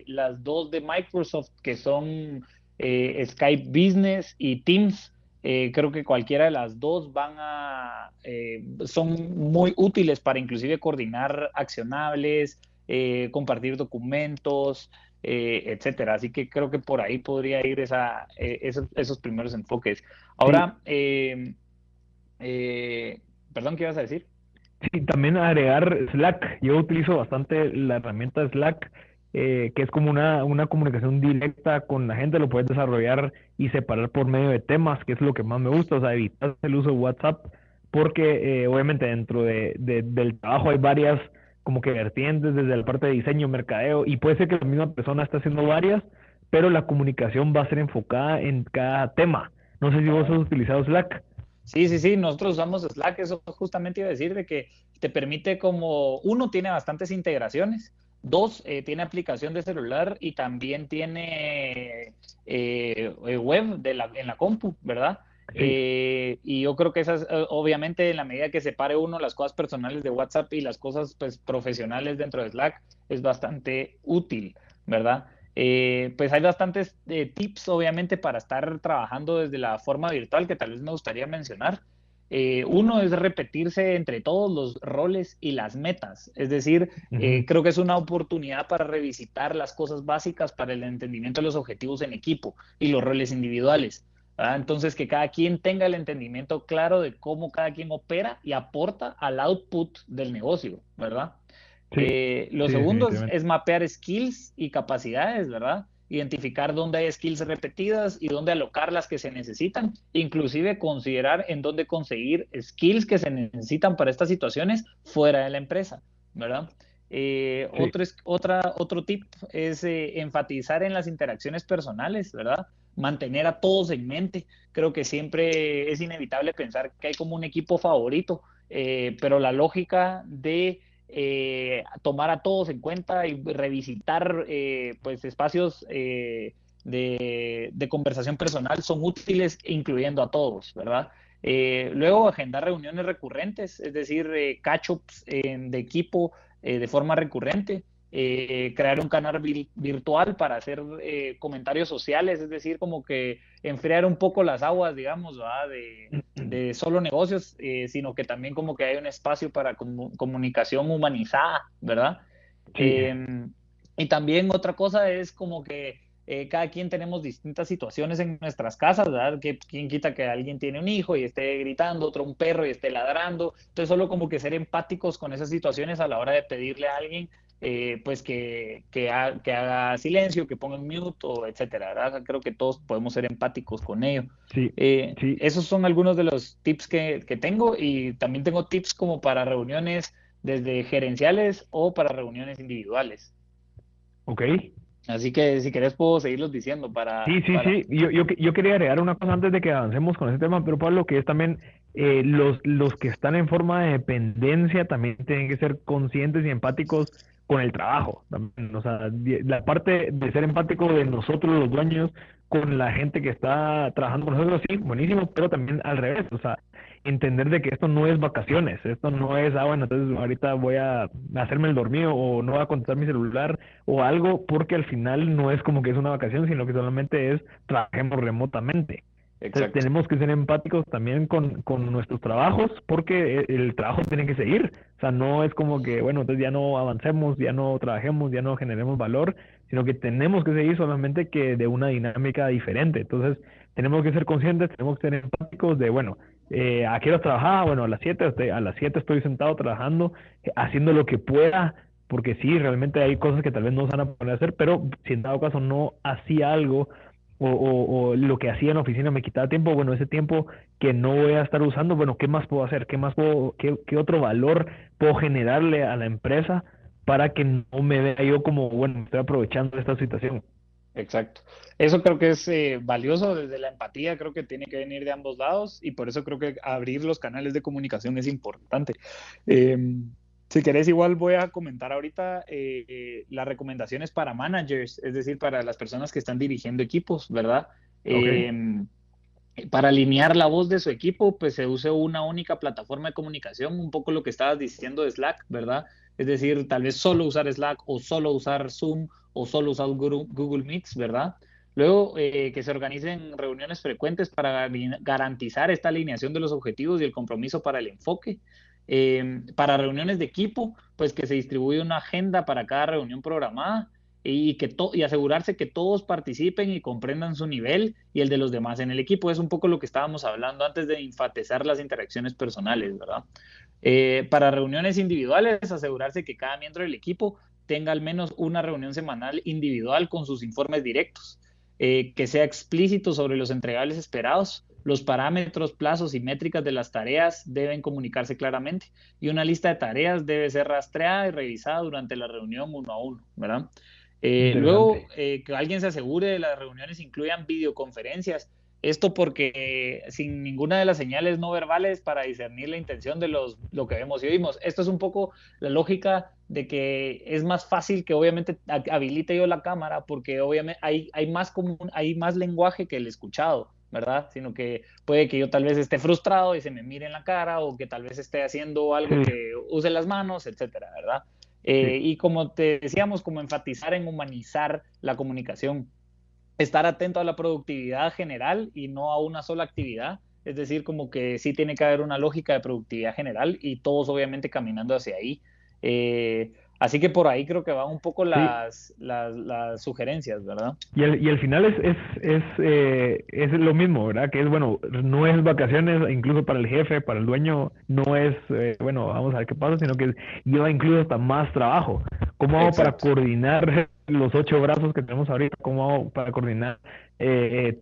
las dos de Microsoft que son Skype Business y Teams, eh, creo que cualquiera de las dos van a, eh, son muy útiles para inclusive coordinar accionables, eh, compartir documentos, etcétera. Así que creo que por ahí podría ir esa, esos, primeros enfoques. Ahora, perdón, ¿qué ibas a decir? Sí, también agregar Slack. Yo utilizo bastante la herramienta Slack eh, que es como una, una comunicación directa con la gente, lo puedes desarrollar y separar por medio de temas, que es lo que más me gusta, o sea, evitar el uso de WhatsApp, porque eh, obviamente dentro de, del trabajo hay varias como que vertientes desde la parte de diseño, mercadeo, y puede ser que la misma persona esté haciendo varias, pero la comunicación va a ser enfocada en cada tema. No sé si vos has utilizado Slack. Sí, sí, sí, nosotros usamos Slack, eso justamente iba a decir de que te permite como, uno tiene bastantes integraciones, Dos, eh, tiene aplicación de celular y también tiene eh, eh, web de la, en la compu, ¿verdad? y yo creo que esas, obviamente, en la medida que separe uno las cosas personales de WhatsApp y las cosas pues, profesionales dentro de Slack, es bastante útil, ¿verdad? pues hay bastantes tips, obviamente, para estar trabajando desde la forma virtual que tal vez me gustaría mencionar. Eh, uno es repetirse entre todos los roles y las metas. Es decir, eh, creo que es una oportunidad para revisitar las cosas básicas para el entendimiento de los objetivos en equipo y los roles individuales. Entonces, que cada quien tenga el entendimiento claro de cómo cada quien opera y aporta al output del negocio, ¿verdad? Eh, lo segundo es, mapear skills y capacidades, ¿verdad? Identificar dónde hay skills repetidas y dónde alocar las que se necesitan, inclusive considerar en dónde conseguir skills que se necesitan para estas situaciones fuera de la empresa, ¿verdad? Eh, otro, es, otra, otro tip es eh, enfatizar en las interacciones personales, ¿verdad? mantener a todos en mente. Creo que siempre es inevitable pensar que hay como un equipo favorito, eh, pero la lógica de eh, tomar a todos en cuenta y revisitar eh, pues espacios de, de, conversación personal son útiles, incluyendo a todos, ¿verdad? luego, agendar reuniones recurrentes, es decir, catch-ups de equipo de forma recurrente. Eh, crear un canal virtual para hacer eh, comentarios sociales, es decir, como que enfriar un poco las aguas, digamos, De, solo negocios, eh, sino que también como que hay un espacio para comunicación humanizada, ¿verdad? Em, y también otra cosa es como que cada quien tenemos distintas situaciones en nuestras casas, ¿verdad? Que quien quita que alguien tiene un hijo y esté gritando, otro un perro y esté ladrando. Entonces, solo como que ser empáticos con esas situaciones a la hora de pedirle a alguien eh, pues que, que, haga silencio, que ponga en mute, o etcétera. ¿verdad? Creo que todos podemos ser empáticos con ello. Eh, sí, Esos son algunos de los tips que, que, tengo y también tengo tips como para reuniones desde gerenciales o para reuniones individuales. Ok. Así que si querés puedo seguirlos diciendo para... Sí, sí, sí. Yo, yo, yo, quería agregar una cosa antes de que avancemos con ese tema, pero Pablo, que es también eh, los, los que están en forma de dependencia también tienen que ser conscientes y empáticos con el trabajo. O sea, la parte de ser empático de nosotros los dueños con la gente que está trabajando con nosotros, sí, buenísimo, pero también al revés, o sea, entender de que esto no es vacaciones, esto no es, ah, bueno, entonces ahorita voy a hacerme el dormido o no voy a contestar mi celular o algo, porque al final no es como que es una vacación, sino que solamente es trabajemos remotamente tenemos que ser empáticos también con, nuestros trabajos porque e, el trabajo tiene que seguir. O sea, no es como que, bueno, entonces ya no avancemos, ya no trabajemos, ya no generemos valor, sino que tenemos que seguir solamente que de una dinámica diferente. Entonces, tenemos que ser conscientes, tenemos que ser empáticos de, bueno, eh, ¿a qué hora trabajar? Bueno, a las 7, a las 7 estoy sentado trabajando, eh, haciendo lo que pueda, porque sí, realmente hay cosas que tal vez no se van a poder hacer, pero si en dado caso no hacía algo o, lo que hacía en la oficina me quitaba tiempo, bueno, ese tiempo que no voy a estar usando, bueno, ¿qué más puedo hacer? ¿Qué más puedo, qué, otro valor puedo generarle a la empresa para que no me vea yo como, bueno, estoy aprovechando esta situación? Exacto. Eso creo que es eh, valioso desde la empatía, creo que tiene que venir de ambos lados y por eso creo que abrir los canales de comunicación es importante. Eh, si querés, igual voy a comentar ahorita eh, eh, las recomendaciones para managers, es decir, para las personas que están dirigiendo equipos, ¿verdad? Em, para alinear la voz de su equipo, pues se use una única plataforma de comunicación, un poco lo que estabas diciendo de Slack, ¿verdad? Es decir, tal vez solo usar Slack o solo usar Zoom o solo usar Google, Meets, ¿verdad? Luego, eh, que se organicen reuniones frecuentes para garantizar esta alineación de los objetivos y el compromiso para el enfoque. Em, para reuniones de equipo, pues que se distribuye una agenda para cada reunión programada y, que y asegurarse que todos participen y comprendan su nivel y el de los demás en el equipo. Es un poco lo que estábamos hablando antes de enfatizar las interacciones personales, ¿verdad? Eh, para reuniones individuales, asegurarse que cada miembro del equipo tenga al menos una reunión semanal individual con sus informes directos, eh, que sea explícito sobre los entregables esperados los parámetros, plazos y métricas de las tareas deben comunicarse claramente y una lista de tareas debe ser rastreada y revisada durante la reunión uno a uno, ¿verdad? Eh, luego, eh, que alguien se asegure de las reuniones incluyan videoconferencias. Esto porque sin ninguna de las señales no verbales para discernir la intención de los, lo que vemos y oímos. Esto es un poco la lógica de que es más fácil que obviamente habilite yo la cámara porque obviamente hay, hay, más, común, hay más lenguaje que el escuchado. ¿verdad? Sino que puede que yo tal vez esté frustrado y se me mire en la cara o que tal vez esté haciendo algo que use las manos, etcétera, ¿verdad? Eh, y como te decíamos, como enfatizar en humanizar la comunicación, estar atento a la productividad general y no a una sola actividad, es decir, como que sí tiene que haber una lógica de productividad general y todos obviamente caminando hacia ahí. Eh, Así que por ahí creo que van un poco las, las, sugerencias, ¿verdad? Y el, y el final es, es, es, eh, es, lo mismo, ¿verdad? Que es, bueno, no es vacaciones, incluso para el jefe, para el dueño, no es, eh, bueno, vamos a ver qué pasa, sino que lleva incluso hasta más trabajo. ¿Cómo hago para coordinar los ocho brazos que tenemos ahorita? ¿Cómo hago para coordinar eh,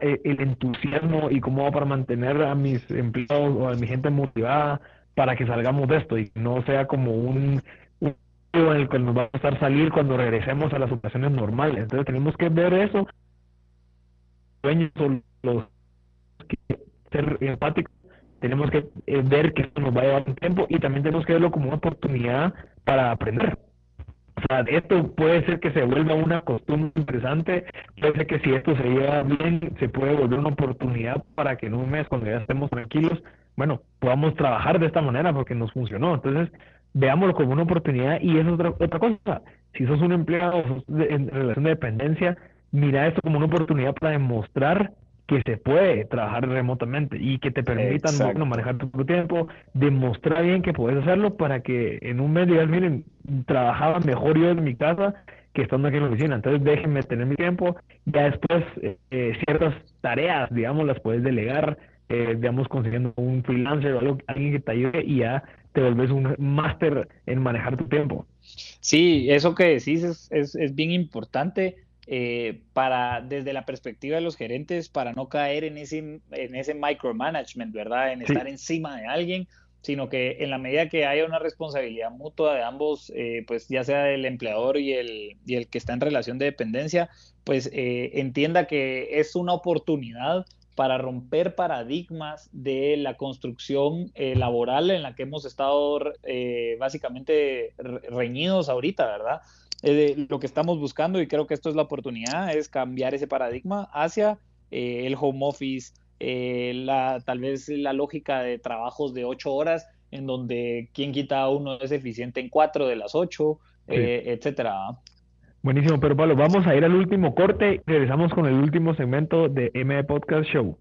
el entusiasmo y cómo hago para mantener a mis empleados o a mi gente motivada para que salgamos de esto y no sea como un en el que nos va a costar salir cuando regresemos a las operaciones normales. Entonces tenemos que ver eso dueños o los que ser empáticos, tenemos que eh, ver que esto nos va a llevar un tiempo y también tenemos que verlo como una oportunidad para aprender. O sea, esto puede ser que se vuelva una costumbre interesante, puede ser que si esto se lleva bien, se puede volver una oportunidad para que en un mes, cuando ya estemos tranquilos, bueno, podamos trabajar de esta manera porque nos funcionó. Entonces, veámoslo como una oportunidad y es otra, otra cosa. Si sos un empleado en relación de dependencia, mira esto como una oportunidad para demostrar que se puede trabajar remotamente y que te permitan manejar tu tiempo, demostrar bien que puedes hacerlo para que en un mes digas, miren, trabajaba mejor yo en mi casa que estando aquí en la oficina, entonces déjenme tener mi tiempo, ya después eh, eh, ciertas tareas, digamos, las puedes delegar, eh, digamos, consiguiendo un freelancer o algo, alguien que te ayude y ya te volvés un máster en manejar tu tiempo. Sí, eso que decís es, es, es bien importante eh, para, desde la perspectiva de los gerentes, para no caer en ese, en ese micromanagement, ¿verdad? En estar encima de alguien, sino que en la medida que haya una responsabilidad mutua de ambos, eh, pues ya sea el empleador y el, y el que está en relación de dependencia, pues eh, entienda que es una oportunidad para romper paradigmas de la construcción laboral en la que hemos estado básicamente reñidos ahorita, ¿verdad? Eh, lo que estamos buscando y creo que esto es la oportunidad, es cambiar ese paradigma hacia eh, el home office, eh, la, tal vez la lógica de trabajos de ocho horas, en donde quien quita uno es eficiente en cuatro de las ocho, etcétera. Buenísimo, pero Pablo, vamos a ir al último corte. Regresamos con el último segmento de M Podcast Show.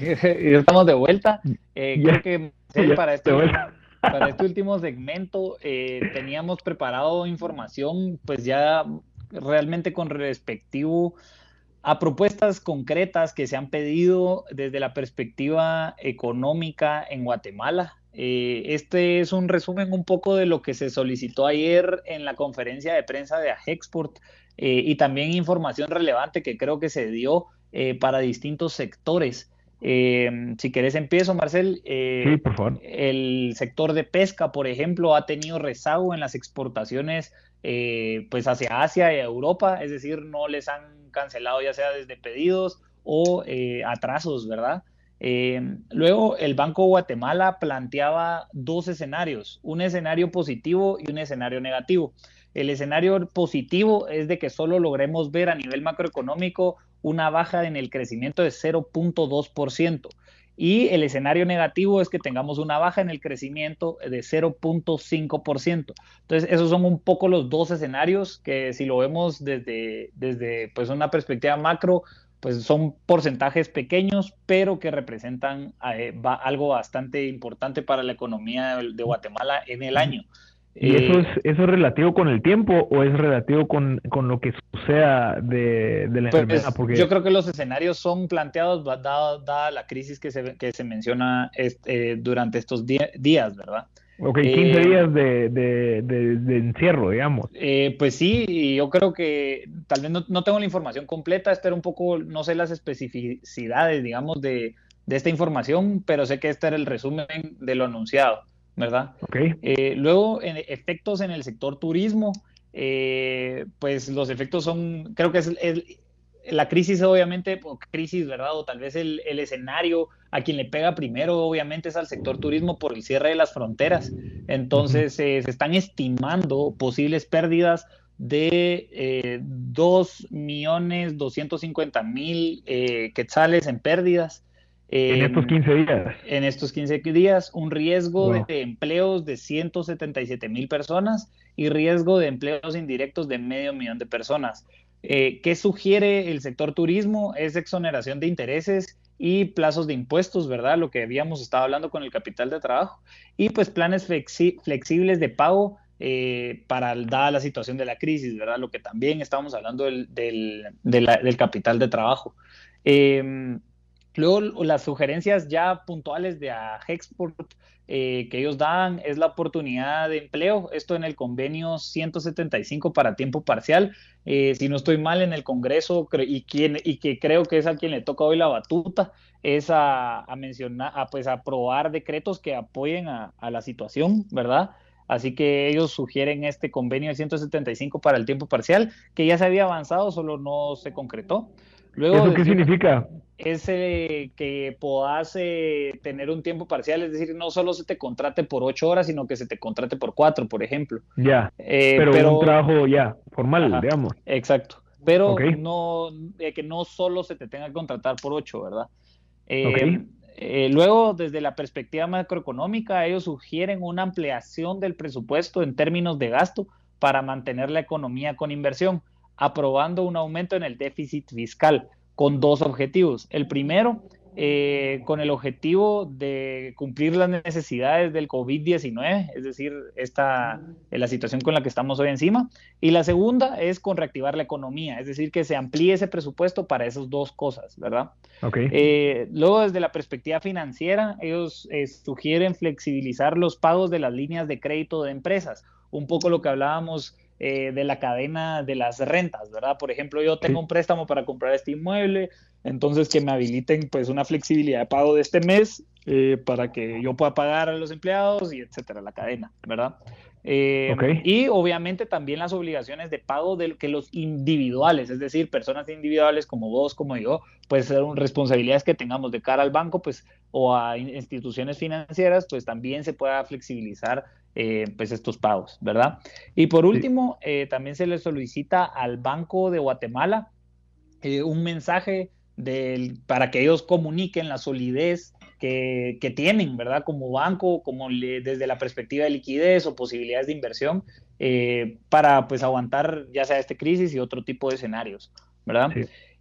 estamos de vuelta. Eh, creo que para, este, para este último segmento eh, teníamos preparado información, pues ya realmente con respectivo a propuestas concretas que se han pedido desde la perspectiva económica en Guatemala. Eh, este es un resumen un poco de lo que se solicitó ayer en la conferencia de prensa de Agexport y también información relevante que creo que se dio para distintos sectores. Eh, si querés empiezo, Marcel. Eh, sí, por favor. El sector de pesca, por ejemplo, ha tenido rezago en las exportaciones eh, pues hacia Asia y Europa, es decir, no les han cancelado ya sea desde pedidos o atrasos, ¿verdad? luego, el Banco Guatemala planteaba dos escenarios, un escenario positivo y un escenario negativo. El escenario positivo es de que solo logremos ver a nivel macroeconómico una baja en el crecimiento de 0.2%. Y el escenario negativo es que tengamos una baja en el crecimiento de 0.5%. Entonces, esos son un poco los dos escenarios que si lo vemos desde, desde pues, una perspectiva macro, pues son porcentajes pequeños, pero que representan eh, algo bastante importante para la economía de Guatemala en el año. ¿Y eso, es, eso es relativo con el tiempo o es relativo con, lo que suceda de, la pues, enfermedad? Porque... Yo creo que los escenarios son planteados dada, la crisis que se, que se menciona este, durante estos días, ¿verdad? Ok, 15 eh, días de, de, encierro, digamos. Eh, pues sí, y yo creo que tal vez no, no, tengo la información completa, espero un poco, no sé las especificidades, digamos, de, de esta información, pero sé que este era el resumen de lo anunciado. ¿Verdad? Okay. Eh, luego, en efectos en el sector turismo, eh, pues los efectos son, creo que es, la crisis obviamente, crisis, ¿verdad? O tal vez el, escenario a quien le pega primero, obviamente, es al sector turismo por el cierre de las fronteras. Entonces, eh, se están estimando posibles pérdidas de eh, 2.250.000 quetzales en pérdidas en estos 15 días. En estos 15 días, un riesgo de empleos de 177 mil personas y riesgo de empleos indirectos de medio millón de personas. Eh, ¿Qué sugiere el sector turismo? Es exoneración de intereses y plazos de impuestos, ¿verdad? Lo que habíamos estado hablando con el capital de trabajo. Y pues planes flexibles de pago eh, para dada la situación de la crisis, ¿verdad? Lo que también estábamos hablando del, del, del capital de trabajo. Eh, Luego, las sugerencias ya puntuales de Hexport eh, que ellos dan es la oportunidad de empleo, esto en el convenio 175 para tiempo parcial. Eh, si no estoy mal en el Congreso y, quien, y que creo que es a quien le toca hoy la batuta, es a, mencionar, a, pues aprobar decretos que apoyen a, a la situación, ¿verdad? Así que ellos sugieren este convenio de 175 para el tiempo parcial, que ya se había avanzado, solo no se concretó. Luego, ¿Eso qué significa? Es que puedas eh, tener un tiempo parcial, es decir, no solo se te contrate por ocho horas, sino que se te contrate por cuatro, por ejemplo. Ya, eh, pero, un trabajo ya formal, digamos. Exacto, pero no eh, que no solo se te tenga que contratar por ocho, ¿verdad? luego, desde la perspectiva macroeconómica, ellos sugieren una ampliación del presupuesto en términos de gasto para mantener la economía con inversión aprobando un aumento en el déficit fiscal con dos objetivos. El primero, eh, con el objetivo de cumplir las necesidades del COVID-19, es decir, esta, la situación con la que estamos hoy encima. Y la segunda es con reactivar la economía, es decir, que se amplíe ese presupuesto para esas dos cosas, ¿verdad? Okay. Eh, luego, desde la perspectiva financiera, ellos eh, sugieren flexibilizar los pagos de las líneas de crédito de empresas, un poco lo que hablábamos eh, de la cadena de las rentas, ¿verdad? Por ejemplo, yo tengo un préstamo para comprar este inmueble, entonces que me habiliten pues una flexibilidad de pago de este mes eh, para que yo pueda pagar a los empleados y etcétera, la cadena, ¿verdad? Eh, y obviamente también las obligaciones de pago de que los individuales, es decir, personas individuales como vos, como yo, pues son responsabilidades que tengamos de cara al banco, pues, o a instituciones financieras, pues también se pueda flexibilizar eh, pues estos pagos, ¿verdad? Y por último, eh, también se le solicita al Banco de Guatemala eh, un mensaje del, para que ellos comuniquen la solidez que, que tienen, ¿verdad? Como banco, como desde la perspectiva de liquidez o posibilidades de inversión, para pues aguantar ya sea esta crisis y otro tipo de escenarios, ¿verdad?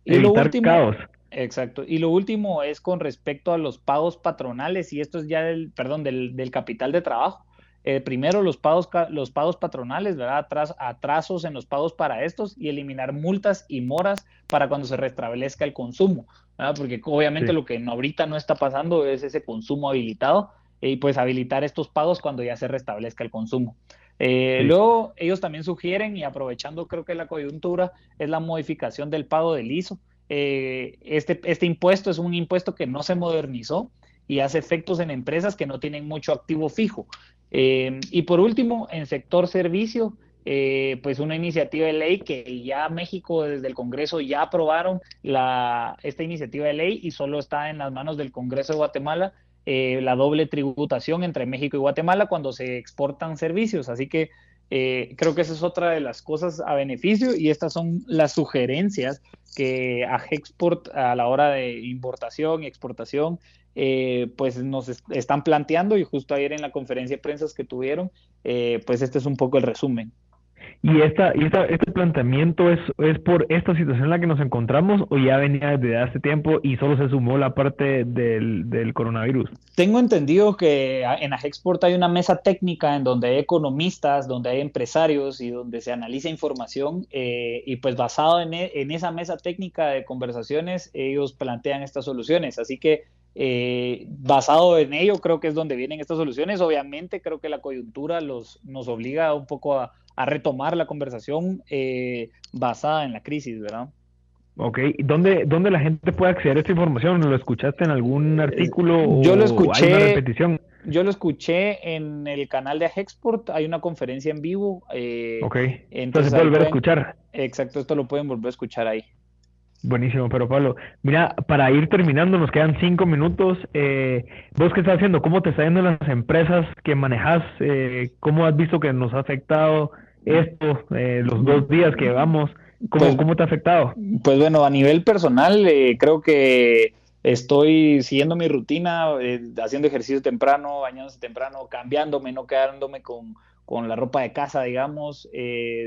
Y lo último, Exacto. Y lo último es con respecto a los pagos patronales, y esto es ya del, perdón, del, del capital de trabajo. Eh, primero los pagos, los pagos patronales, ¿verdad? atrasos en los pagos para estos y eliminar multas y moras para cuando se restablezca el consumo, ¿verdad? Porque obviamente lo que ahorita no está pasando es ese consumo habilitado y pues habilitar estos pagos cuando ya se restablezca el consumo. Eh, luego ellos también sugieren, y aprovechando creo que la coyuntura, es la modificación del pago del ISO. Eh, este, este impuesto es un impuesto que no se modernizó y hace efectos en empresas que no tienen mucho activo fijo. Eh, y por último, en sector servicio, eh, pues una iniciativa de ley que ya México desde el Congreso ya aprobaron la, esta iniciativa de ley y solo está en las manos del Congreso de Guatemala eh, la doble tributación entre México y Guatemala cuando se exportan servicios. Así que creo que esa es otra de las cosas a beneficio y estas son las sugerencias que a Hexport a la hora de importación y exportación eh, pues nos están planteando y justo ayer en la conferencia de prensa que tuvieron, eh, pues este es un poco el resumen. ¿Y, esta, y esta, este planteamiento es, es por esta situación en la que nos encontramos o ya venía desde hace tiempo y solo se sumó la parte del, del coronavirus? Tengo entendido que en Agexport hay una mesa técnica en donde hay economistas, donde hay empresarios y donde se analiza información eh, y pues basado en, e, en esa mesa técnica de conversaciones ellos plantean estas soluciones. Así que eh, basado en ello, creo que es donde vienen estas soluciones. Obviamente, creo que la coyuntura los, nos obliga un poco a, retomar la conversación eh, basada en la crisis, ¿verdad? Ok, ¿Dónde, ¿dónde la gente puede acceder a esta información? ¿Lo escuchaste en algún eh, artículo yo lo escuché, hay una repetición? Yo lo escuché en el canal de Hexport, hay una conferencia en vivo. Eh, ok, entonces, puede volver a escuchar. Exacto, esto lo pueden volver a escuchar ahí. Buenísimo, pero Pablo, mira, para ir terminando, nos quedan cinco minutos. Eh, ¿Vos qué estás haciendo? ¿Cómo te está yendo en las empresas que manejas? Eh, ¿Cómo has visto que nos ha afectado esto, eh, los dos días que llevamos? ¿Cómo, pues, ¿Cómo te ha afectado? Pues bueno, a nivel personal, eh, creo que estoy siguiendo mi rutina, haciendo ejercicio temprano, bañándose temprano, cambiándome, no quedándome con, con la ropa de casa, digamos,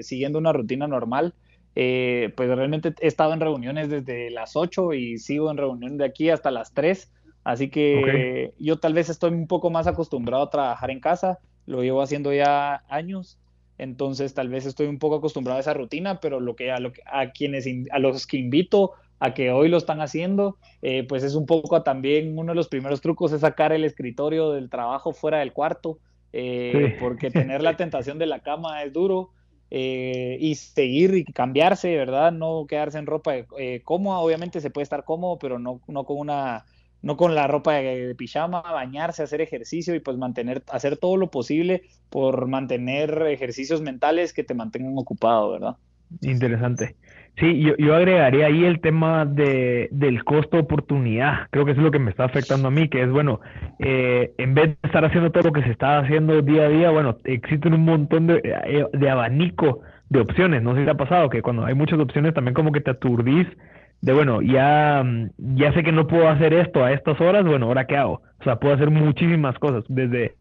siguiendo una rutina normal. Eh, pues realmente he estado en reuniones desde las 8 y sigo en reuniones de aquí hasta las 3. Así que yo tal vez estoy un poco más acostumbrado a trabajar en casa, lo llevo haciendo ya años, entonces tal vez estoy un poco acostumbrado a esa rutina, pero lo que a, lo, a quienes a los que invito a que hoy lo están haciendo, eh, pues es un poco también uno de los primeros trucos es sacar el escritorio del trabajo fuera del cuarto, eh, porque tener la tentación de la cama es duro. Eh, y seguir y cambiarse, ¿verdad? No quedarse en ropa cómoda, obviamente se puede estar cómodo, pero no, no con una no con la ropa de, pijama, bañarse, hacer ejercicio y pues mantener, hacer todo lo posible por mantener ejercicios mentales que te mantengan ocupado, ¿verdad? Interesante. Sí, yo, yo agregaría ahí el tema de, del costo oportunidad. Creo que es lo que me está afectando a mí, que es, bueno, eh, en vez de estar haciendo todo lo que se está haciendo día a día, bueno, existen un montón de, eh, de abanico de opciones. No sé si te ha pasado que cuando hay muchas opciones también como que te aturdís de bueno, ya, ya sé que no puedo hacer esto a estas horas, bueno, ahora qué hago? O sea, puedo hacer muchísimas cosas, desde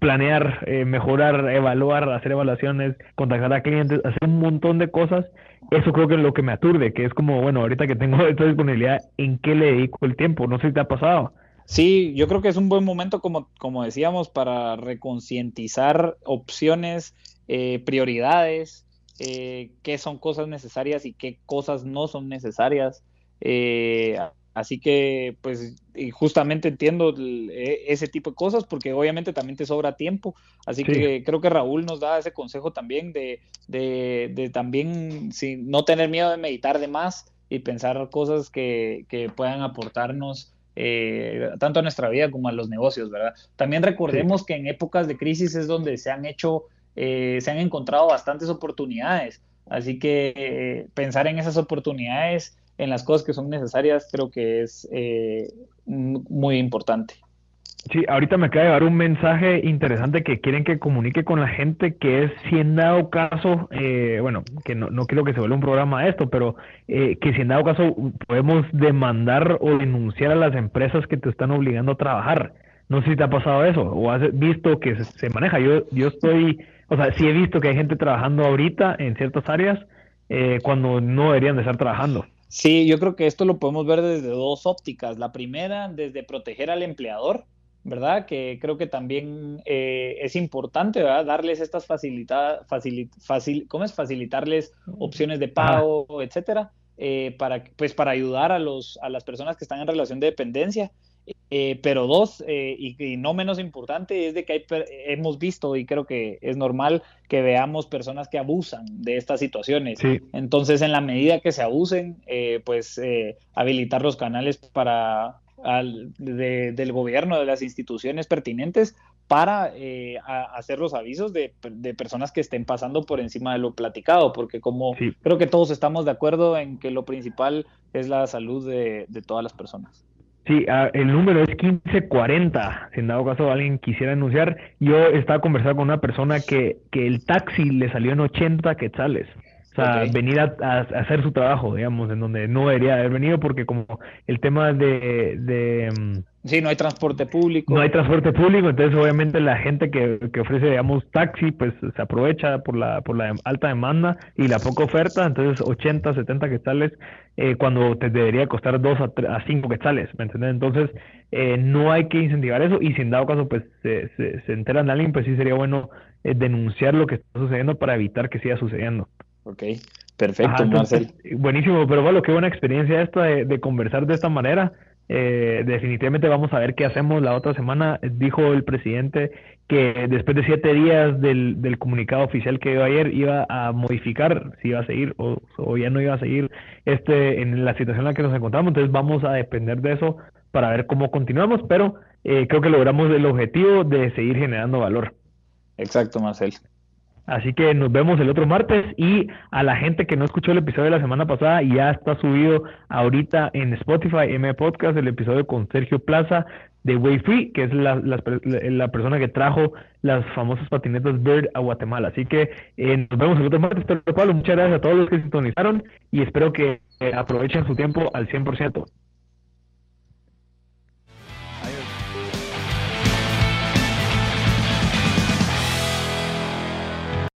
planear, eh, mejorar, evaluar, hacer evaluaciones, contactar a clientes, hacer un montón de cosas. Eso creo que es lo que me aturde, que es como, bueno, ahorita que tengo esta disponibilidad, ¿en qué le dedico el tiempo? No sé si te ha pasado. Sí, yo creo que es un buen momento, como, como decíamos, para reconcientizar opciones, eh, prioridades, eh, qué son cosas necesarias y qué cosas no son necesarias. Eh, así que, pues, justamente entiendo e, ese tipo de cosas porque obviamente también te sobra tiempo. Así que creo que Raúl nos da ese consejo también de, de, también no tener miedo de meditar de más y pensar cosas que, que puedan aportarnos. Eh, tanto a nuestra vida como a los negocios, ¿verdad? También recordemos que en épocas de crisis es donde se han hecho eh, se han encontrado bastantes oportunidades. Así que eh, pensar en esas oportunidades, en las cosas que son necesarias, creo que es eh, muy importante. Sí, ahorita me acaba de un mensaje interesante que quieren que comunique con la gente, que es si en dado caso, bueno, que no, no quiero que se vuelva un programa esto, pero que si en dado caso podemos demandar o denunciar a las empresas que te están obligando a trabajar. No sé si te ha pasado eso o has visto que se, maneja. Yo, yo estoy o sea, sí he visto que hay gente trabajando ahorita en ciertas áreas eh, cuando no deberían de estar trabajando. Sí, yo creo que esto lo podemos ver desde dos ópticas. La primera, desde proteger al empleador, ¿verdad? Que creo que también eh, es importante, ¿verdad? Darles estas facilitadas, facil, ¿cómo es? Facilitarles opciones de pago, etcétera, eh, para, pues para ayudar a, los, a las personas que están en relación de dependencia. Eh, pero dos, eh, y, no menos importante, es de que hay, hemos visto y creo que es normal que veamos personas que abusan de estas situaciones. Entonces, en la medida que se abusen, eh, pues habilitar los canales para del gobierno, de las instituciones pertinentes, para hacer los avisos de, personas que estén pasando por encima de lo platicado, porque como creo que todos estamos de acuerdo en que lo principal es la salud de todas las personas. Sí, ah, el número es 1540. Si en dado caso alguien quisiera anunciar, yo estaba conversando con una persona que, que el taxi le salió en 80 quetzales. O sea, venir a, hacer su trabajo, digamos, en donde no debería haber venido, porque como el tema de, de mm, Sí, no hay transporte público. No hay transporte público, entonces obviamente la gente que, que, ofrece, digamos, taxi, pues se aprovecha por la, por la alta demanda y la poca oferta, entonces 80, 70 quetzales, eh, cuando te debería costar 2 a, 5 quetzales, ¿me entiendes? Entonces eh, no hay que incentivar eso y si en dado caso pues se, se, enteran de alguien, pues sí sería bueno eh, denunciar lo que está sucediendo para evitar que siga sucediendo. Ok, perfecto, Marcel. Buenísimo, pero bueno, qué buena experiencia esta de, de conversar de esta manera. Eh, definitivamente vamos a ver qué hacemos la otra semana. Dijo el presidente que después de siete días del, del comunicado oficial que dio ayer iba a modificar si iba a seguir o, o, ya no iba a seguir este en la situación en la que nos encontramos. Entonces vamos a depender de eso para ver cómo continuamos, pero eh, creo que logramos el objetivo de seguir generando valor. Exacto, Marcel. Así que nos vemos el otro martes y a la gente que no escuchó el episodio de la semana pasada, ya está subido ahorita en Spotify, M Podcast, el episodio con Sergio Plaza de Way Free, que es la, la, persona que trajo las famosas patinetas Bird a Guatemala. Así que eh, nos vemos el otro martes, Pablo. Muchas gracias a todos los que sintonizaron y espero que aprovechen su tiempo al 100%.